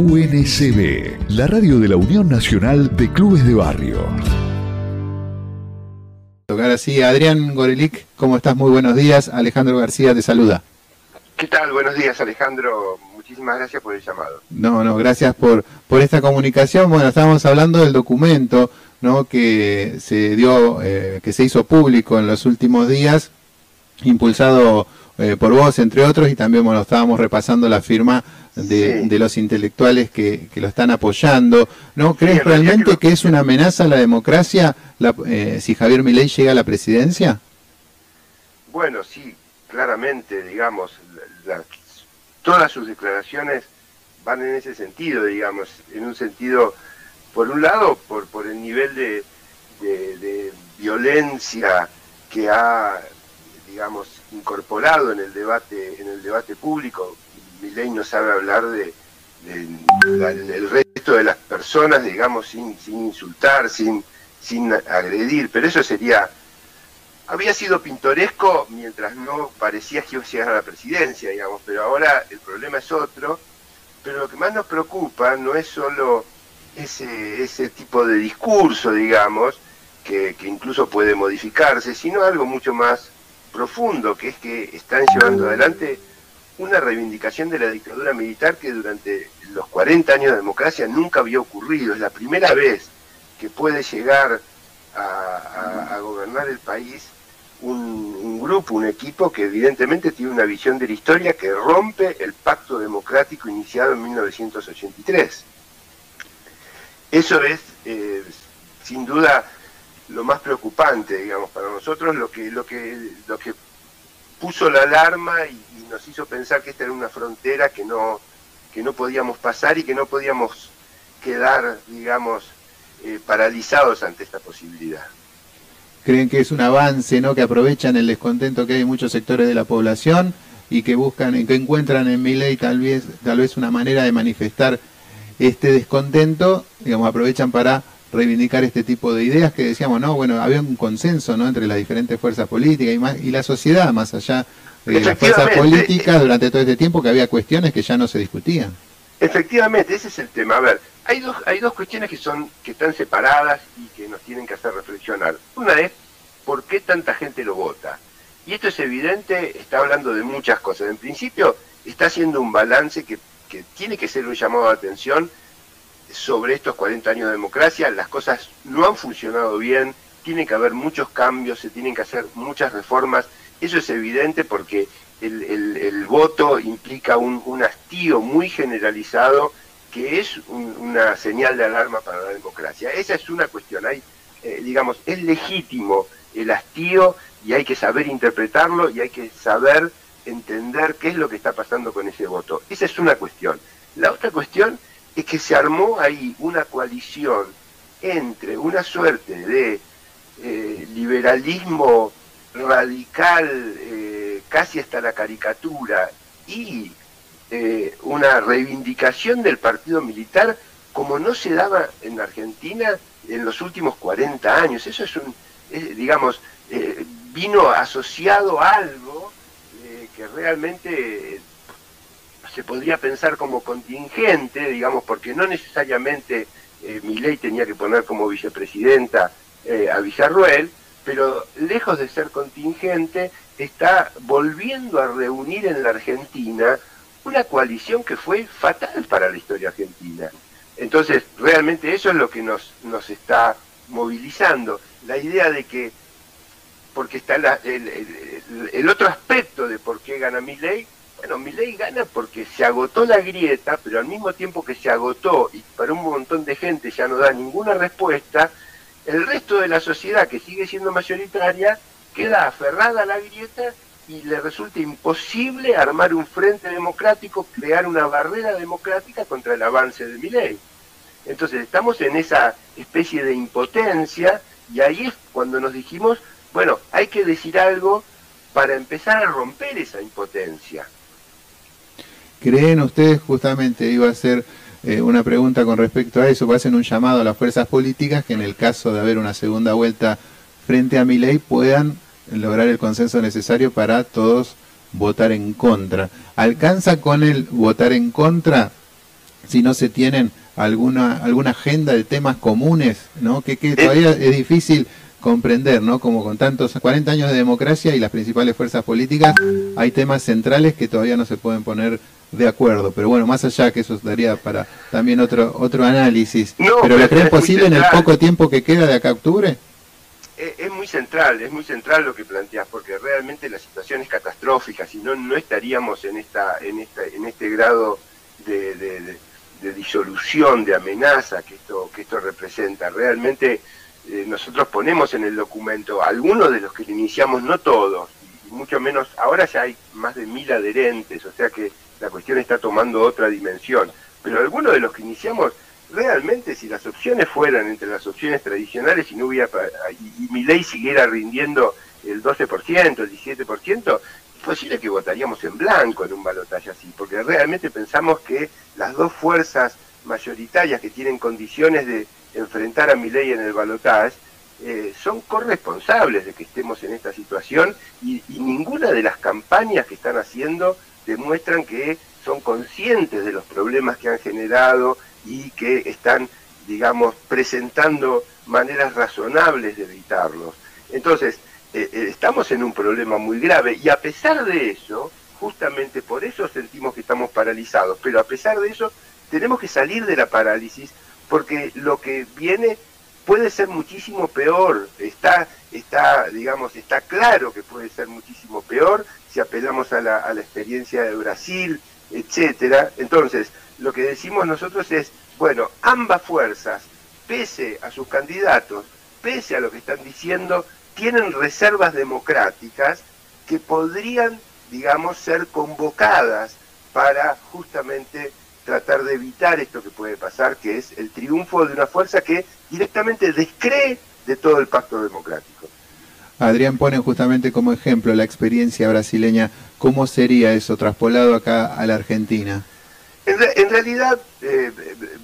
UNCB, la radio de la Unión Nacional de Clubes de Barrio. Tocar así, Adrián Gorelic, ¿cómo estás? Muy buenos días. Alejandro García te saluda. ¿Qué tal? Buenos días, Alejandro. Muchísimas gracias por el llamado. No, no, gracias por, por esta comunicación. Bueno, estábamos hablando del documento ¿no? que se dio, eh, que se hizo público en los últimos días, impulsado eh, por vos, entre otros, y también bueno, estábamos repasando la firma de, de los intelectuales que, que, lo están apoyando. ¿No crees realmente que, es una amenaza a la democracia la, eh, si Javier Milei llega a la presidencia? Bueno, sí, claramente, digamos, la, todas sus declaraciones van en ese sentido, digamos, en un sentido, por un lado, por, por el nivel de, de, de violencia que ha, digamos, incorporado en el debate, en el debate público. Milei no sabe hablar de, del resto de las personas, digamos, sin, sin insultar, sin, sin agredir, pero eso sería había sido pintoresco mientras no parecía que iba a llegar a la presidencia, digamos, pero ahora el problema es otro. Pero lo que más nos preocupa no es solo ese, ese tipo de discurso, digamos, que, que incluso puede modificarse, sino algo mucho más profundo, que es que están llevando adelante una reivindicación de la dictadura militar que durante los 40 años de democracia nunca había ocurrido. Es la primera vez que puede llegar a, gobernar el país un, un, grupo, un equipo que evidentemente tiene una visión de la historia que rompe el pacto democrático iniciado en 1983. Eso es, eh, sin duda, lo más preocupante, digamos, para nosotros, lo que, lo que, lo que puso la alarma y, nos hizo pensar que esta era una frontera que no, que no podíamos pasar y que no podíamos quedar, digamos, eh, paralizados ante esta posibilidad creen que es un avance, ¿no? Que aprovechan el descontento que hay en muchos sectores de la población y que buscan, que encuentran en mi ley tal vez, tal vez una manera de manifestar este descontento, digamos, aprovechan para reivindicar este tipo de ideas que decíamos, no, bueno, había un consenso, ¿no? Entre las diferentes fuerzas políticas y, más, y la sociedad, más allá de las fuerzas políticas, durante todo este tiempo que había cuestiones que ya no se discutían. Efectivamente, ese es el tema. A ver, hay dos, hay dos cuestiones que son, que están separadas y que nos tienen que hacer reflexionar. Una es por qué tanta gente lo vota. Y esto es evidente, está hablando de muchas cosas. En principio, está haciendo un balance que, que tiene que ser un llamado de atención sobre estos 40 años de democracia. Las cosas no han funcionado bien, tiene que haber muchos cambios, se tienen que hacer muchas reformas. Eso es evidente porque el, el, voto implica un, un, hastío muy generalizado que es un, una señal de alarma para la democracia. Esa es una cuestión. Hay, eh, digamos, es legítimo el hastío y hay que saber interpretarlo y hay que saber entender qué es lo que está pasando con ese voto. Esa es una cuestión. La otra cuestión es que se armó ahí una coalición entre una suerte de eh, liberalismo radical, eh, casi hasta la caricatura, y eh, una reivindicación del partido militar como no se daba en Argentina en los últimos 40 años. Eso es un, digamos, vino asociado a algo que realmente se podría pensar como contingente, digamos, porque no necesariamente eh, Milei tenía que poner como vicepresidenta a Villarruel, pero lejos de ser contingente, está volviendo a reunir en la Argentina una coalición que fue fatal para la historia argentina. Entonces, realmente eso es lo que nos, nos está movilizando. La idea de que, porque está la, el, el, otro aspecto de por qué gana Milei, bueno, Milei gana porque se agotó la grieta, pero al mismo tiempo que se agotó y para un montón de gente ya no da ninguna respuesta, el resto de la sociedad que sigue siendo mayoritaria queda aferrada a la grieta y le resulta imposible armar un frente democrático, crear una barrera democrática contra el avance de Milei. Entonces estamos en esa especie de impotencia y ahí es cuando nos dijimos, bueno, hay que decir algo para empezar a romper esa impotencia. ¿Creen ustedes, justamente iba a hacer eh, una pregunta con respecto a eso, hacen un llamado a las fuerzas políticas que en el caso de haber una segunda vuelta frente a mi ley puedan lograr el consenso necesario para todos votar en contra. ¿Alcanza con el votar en contra si no se tienen alguna alguna agenda de temas comunes, ¿no? Que, que todavía es difícil comprender, ¿no? Como con tantos 40 años de democracia y las principales fuerzas políticas, hay temas centrales que todavía no se pueden poner de acuerdo. Pero bueno, más allá que eso daría para también otro otro análisis. ¿Pero lo creen posible en el poco tiempo que queda de acá a octubre? Es, muy central, es muy central lo que planteas, porque realmente la situación es catastrófica, si no, no estaríamos en esta, en esta, en este grado de de disolución, de amenaza que esto, que esto representa. Realmente eh, nosotros ponemos en el documento algunos de los que iniciamos, no todos, y mucho menos, ahora ya hay más de mil adherentes, o sea que la cuestión está tomando otra dimensión, pero algunos de los que iniciamos, realmente si las opciones fueran entre las opciones tradicionales y no hubiera, y, mi ley siguiera rindiendo el 12%, el 17%, posible que votaríamos en blanco en un balotaje así, porque realmente pensamos que las dos fuerzas mayoritarias que tienen condiciones de enfrentar a mi ley en el balotaje eh, son corresponsables de que estemos en esta situación y, ninguna de las campañas que están haciendo demuestran que son conscientes de los problemas que han generado y que están, digamos, presentando maneras razonables de evitarlos. Entonces, eh, eh, estamos en un problema muy grave y a pesar de eso, justamente por eso sentimos que estamos paralizados, pero a pesar de eso tenemos que salir de la parálisis porque lo que viene puede ser muchísimo peor, está, está, digamos, está claro que puede ser muchísimo peor si apelamos a la, experiencia de Brasil, etcétera. Entonces, lo que decimos nosotros es, bueno, ambas fuerzas, pese a sus candidatos, pese a lo que están diciendo, tienen reservas democráticas que podrían, digamos, ser convocadas para justamente tratar de evitar esto que puede pasar, que es el triunfo de una fuerza que directamente descree de todo el pacto democrático. Adrián pone justamente como ejemplo la experiencia brasileña. ¿Cómo sería eso traspolado acá a la Argentina? En, realidad, eh,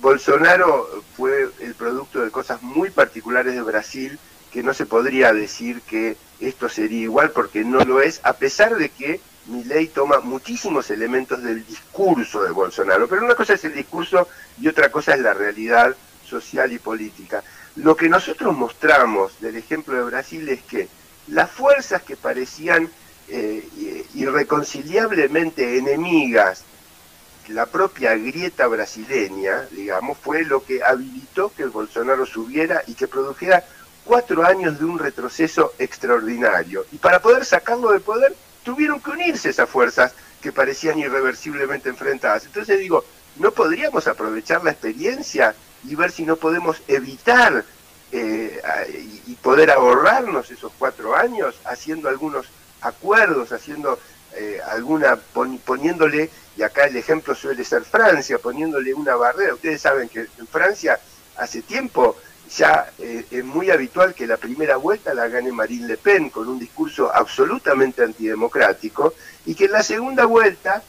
Bolsonaro fue el producto de cosas muy particulares de Brasil que no se podría decir que esto sería igual porque no lo es, a pesar de que mi ley toma muchísimos elementos del discurso de Bolsonaro. Pero una cosa es el discurso y otra cosa es la realidad social y política. Lo que nosotros mostramos del ejemplo de Brasil es que las fuerzas que parecían eh, irreconciliablemente enemigas, la propia grieta brasileña, digamos, fue lo que habilitó que el Bolsonaro subiera y que produjera cuatro años de un retroceso extraordinario. Y para poder sacarlo del poder, tuvieron que unirse esas fuerzas que parecían irreversiblemente enfrentadas. Entonces digo, ¿no podríamos aprovechar la experiencia y ver si no podemos evitar eh, y poder ahorrarnos esos cuatro años haciendo algunos acuerdos, haciendo eh, alguna, poniéndole, y acá el ejemplo suele ser Francia, poniéndole una barrera. Ustedes saben que en Francia hace tiempo ya eh, es muy habitual que la primera vuelta la gane Marine Le Pen con un discurso absolutamente antidemocrático y que en la segunda vuelta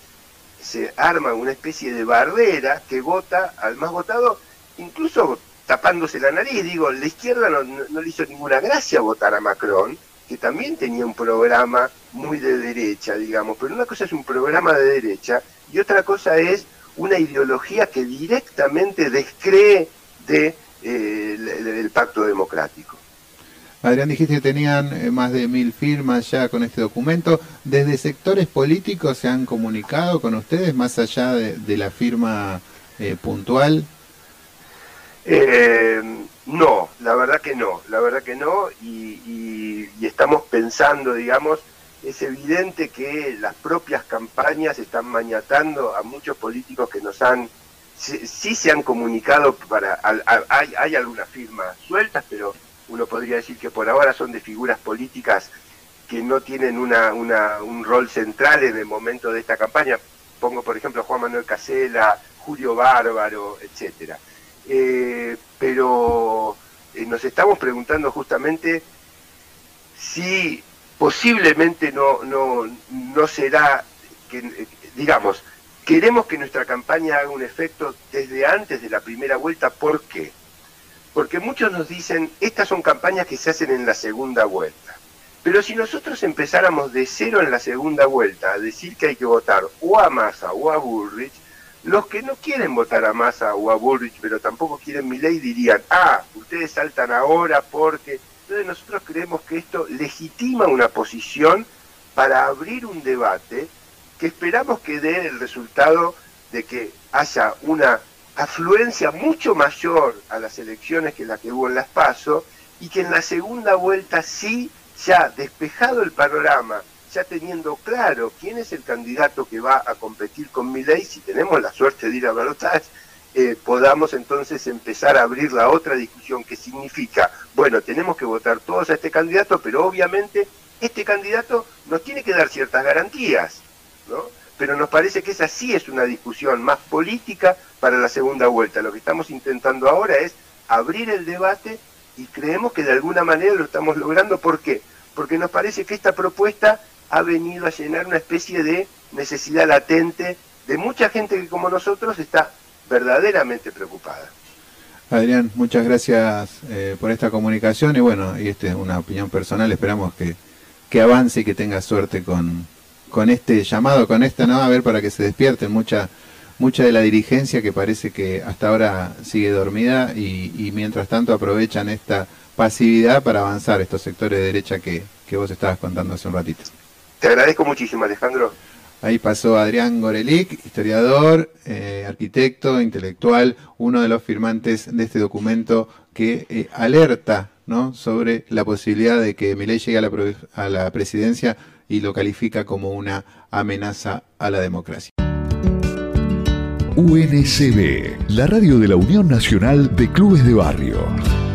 se arma una especie de barrera que vota al más votado, incluso tapándose la nariz. Digo, la izquierda no, le hizo ninguna gracia votar a Macron, que también tenía un programa muy de derecha, digamos, pero una cosa es un programa de derecha y otra cosa es una ideología que directamente descree de eh, pacto democrático. Adrián, dijiste que tenían eh, más de mil firmas ya con este documento. ¿Desde sectores políticos se han comunicado con ustedes más allá de, la firma eh, puntual? No, la verdad que no, la verdad que no, y, estamos pensando, digamos, es evidente que las propias campañas están maniatando a muchos políticos que nos han sí, se han comunicado para hay, hay algunas firmas sueltas, pero uno podría decir que por ahora son de figuras políticas que no tienen una, una, un rol central en el momento de esta campaña. Pongo, por ejemplo, Juan Manuel Casela, Julio Bárbaro, etcétera. Eh, pero eh, nos estamos preguntando justamente si posiblemente no, no, no será, que, eh, digamos, Queremos que nuestra campaña haga un efecto desde antes de la primera vuelta. ¿Por qué? Porque muchos nos dicen, estas son campañas que se hacen en la segunda vuelta. Pero si nosotros empezáramos de cero en la segunda vuelta a decir que hay que votar o a Massa o a Bullrich, los que no quieren votar a Massa o a Bullrich, pero tampoco quieren mi ley, dirían, ah, ustedes saltan ahora porque... Entonces nosotros creemos que esto legitima una posición para abrir un debate que esperamos que dé el resultado de que haya una afluencia mucho mayor a las elecciones que la que hubo en las PASO y que en la segunda vuelta sí, ya despejado el panorama, ya teniendo claro quién es el candidato que va a competir con mi ley, si tenemos la suerte de ir a balotaje, eh, podamos entonces empezar a abrir la otra discusión que significa, bueno, tenemos que votar todos a este candidato, pero obviamente este candidato nos tiene que dar ciertas garantías, ¿no? Pero nos parece que esa sí es una discusión más política para la segunda vuelta. Lo que estamos intentando ahora es abrir el debate y creemos que de alguna manera lo estamos logrando. ¿Por qué? Porque nos parece que esta propuesta ha venido a llenar una especie de necesidad latente de mucha gente que como nosotros está verdaderamente preocupada. Adrián, muchas gracias eh, por esta comunicación y bueno, y esta es una opinión personal, esperamos que, que avance y que tenga suerte con, con este llamado, con esta, ¿no? A ver, para que se despierten mucha, mucha de la dirigencia que parece que hasta ahora sigue dormida y, y mientras tanto aprovechan esta pasividad para avanzar estos sectores de derecha que, que vos estabas contando hace un ratito. Te agradezco muchísimo, Alejandro. Ahí pasó Adrián Gorelic, historiador, eh, arquitecto, intelectual, uno de los firmantes de este documento que eh, alerta ¿no? sobre la posibilidad de que Milei llegue a la, a la presidencia y lo califica como una amenaza a la democracia. UNCB, la radio de la Unión Nacional de Clubes de Barrio.